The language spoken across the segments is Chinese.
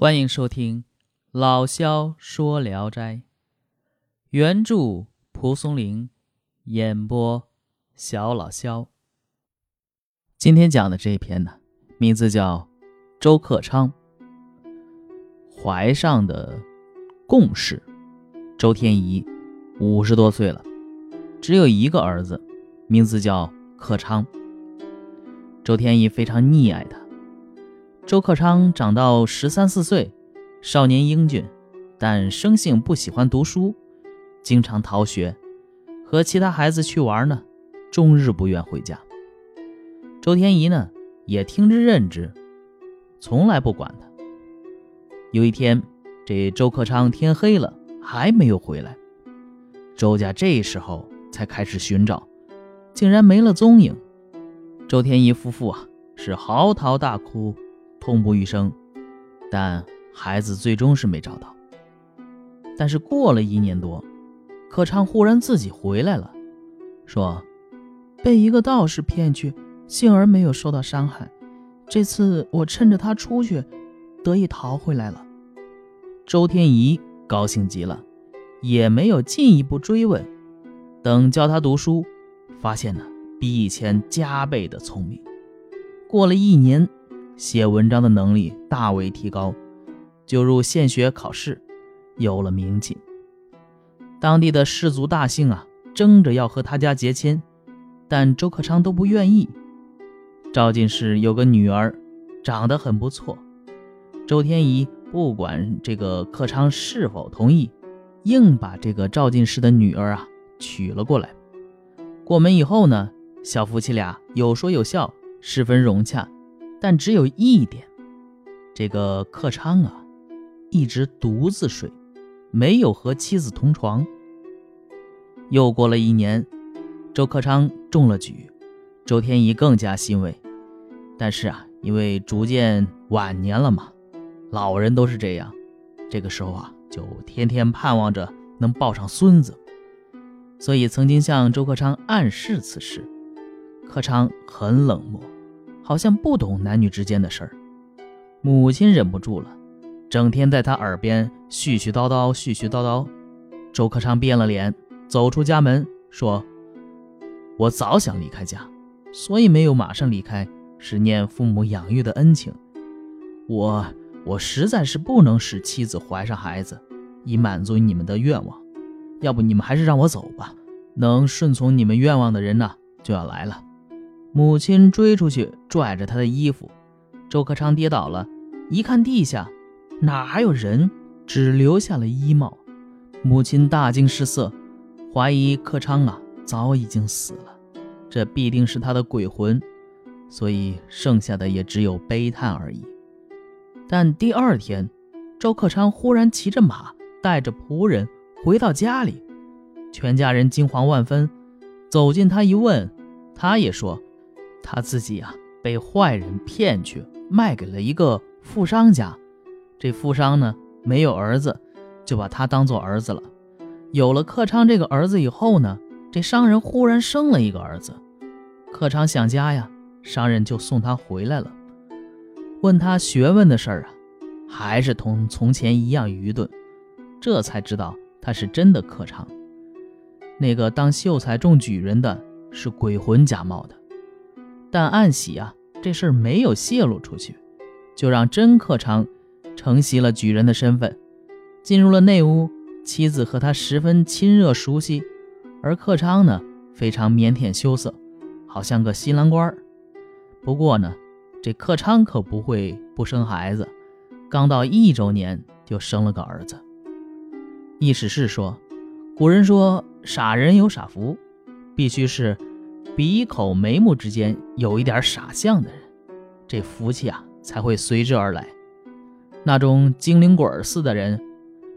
欢迎收听《老萧说聊斋》，原著蒲松龄，演播小老萧。今天讲的这一篇呢，名字叫《周克昌怀上的贡士周天仪，五十多岁了，只有一个儿子，名字叫克昌。周天仪非常溺爱他。周克昌长到十三四岁，少年英俊，但生性不喜欢读书，经常逃学，和其他孩子去玩呢，终日不愿回家。周天仪呢，也听之任之，从来不管他。有一天，这周克昌天黑了还没有回来，周家这时候才开始寻找，竟然没了踪影。周天仪夫妇啊，是嚎啕大哭。痛不欲生，但孩子最终是没找到。但是过了一年多，可昌忽然自己回来了，说被一个道士骗去，幸而没有受到伤害。这次我趁着他出去，得以逃回来了。周天仪高兴极了，也没有进一步追问。等教他读书，发现呢比以前加倍的聪明。过了一年。写文章的能力大为提高，就入县学考试，有了名气。当地的士族大姓啊，争着要和他家结亲，但周克昌都不愿意。赵进士有个女儿，长得很不错。周天仪不管这个克昌是否同意，硬把这个赵进士的女儿啊娶了过来。过门以后呢，小夫妻俩有说有笑，十分融洽。但只有一点，这个克昌啊，一直独自睡，没有和妻子同床。又过了一年，周克昌中了举，周天仪更加欣慰。但是啊，因为逐渐晚年了嘛，老人都是这样，这个时候啊，就天天盼望着能抱上孙子，所以曾经向周克昌暗示此事。克昌很冷漠。好像不懂男女之间的事儿，母亲忍不住了，整天在他耳边絮絮叨叨，絮絮叨叨。周克昌变了脸，走出家门，说：“我早想离开家，所以没有马上离开，是念父母养育的恩情。我我实在是不能使妻子怀上孩子，以满足你们的愿望。要不你们还是让我走吧。能顺从你们愿望的人呢，就要来了。”母亲追出去，拽着他的衣服。周克昌跌倒了，一看地下哪还有人，只留下了衣帽。母亲大惊失色，怀疑克昌啊早已经死了，这必定是他的鬼魂，所以剩下的也只有悲叹而已。但第二天，周克昌忽然骑着马，带着仆人回到家里，全家人惊慌万分。走近他一问，他也说。他自己啊，被坏人骗去，卖给了一个富商家。这富商呢，没有儿子，就把他当做儿子了。有了克昌这个儿子以后呢，这商人忽然生了一个儿子。克昌想家呀，商人就送他回来了。问他学问的事儿啊，还是同从前一样愚钝。这才知道他是真的克昌。那个当秀才中举人的是鬼魂假冒的。但暗喜啊，这事儿没有泄露出去，就让真克昌承袭了举人的身份，进入了内屋。妻子和他十分亲热熟悉，而克昌呢，非常腼腆羞涩，好像个新郎官。不过呢，这克昌可不会不生孩子，刚到一周年就生了个儿子。意思是说，古人说傻人有傻福，必须是。鼻口眉目之间有一点傻相的人，这福气啊才会随之而来。那种精灵鬼似的人，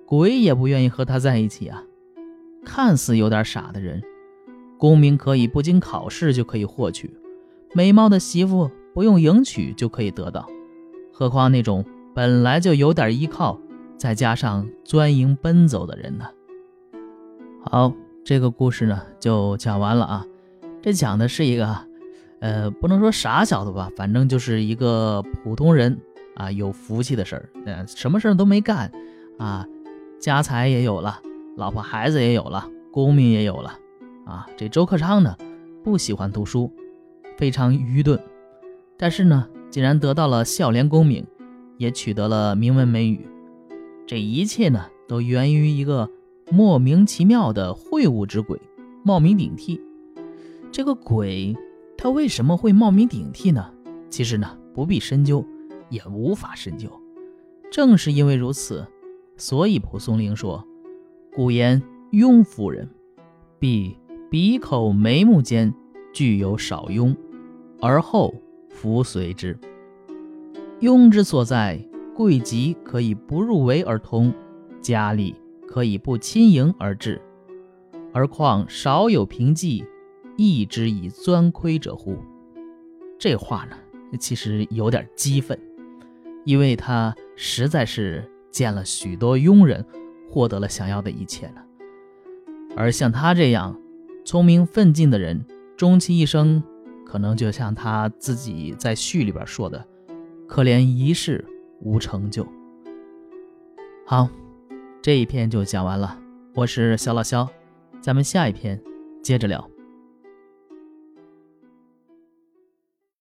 鬼也不愿意和他在一起啊。看似有点傻的人，功名可以不经考试就可以获取，美貌的媳妇不用迎娶就可以得到，何况那种本来就有点依靠，再加上钻营奔走的人呢？好，这个故事呢就讲完了啊。这讲的是一个，呃，不能说傻小子吧，反正就是一个普通人，啊有福气的事儿，呃，什么事儿都没干，啊，家财也有了，老婆孩子也有了，功名也有了，啊，这周克昌呢不喜欢读书，非常愚钝，但是呢，竟然得到了孝廉功名，也取得了名闻美誉，这一切呢都源于一个莫名其妙的秽物之鬼冒名顶替。这个鬼他为什么会冒名顶替呢？其实呢，不必深究，也无法深究。正是因为如此，所以蒲松龄说：“古言庸夫人，必鼻口眉目间具有少庸，而后弗随之。庸之所在，贵极可以不入围而通，佳丽可以不亲迎而至，而况少有凭记，亦之以钻窥者乎？”这话呢？其实有点激愤，因为他实在是见了许多庸人，获得了想要的一切呢。而像他这样聪明奋进的人，终其一生，可能就像他自己在序里边说的：“可怜一世无成就。”好，这一篇就讲完了。我是小老肖，咱们下一篇接着聊。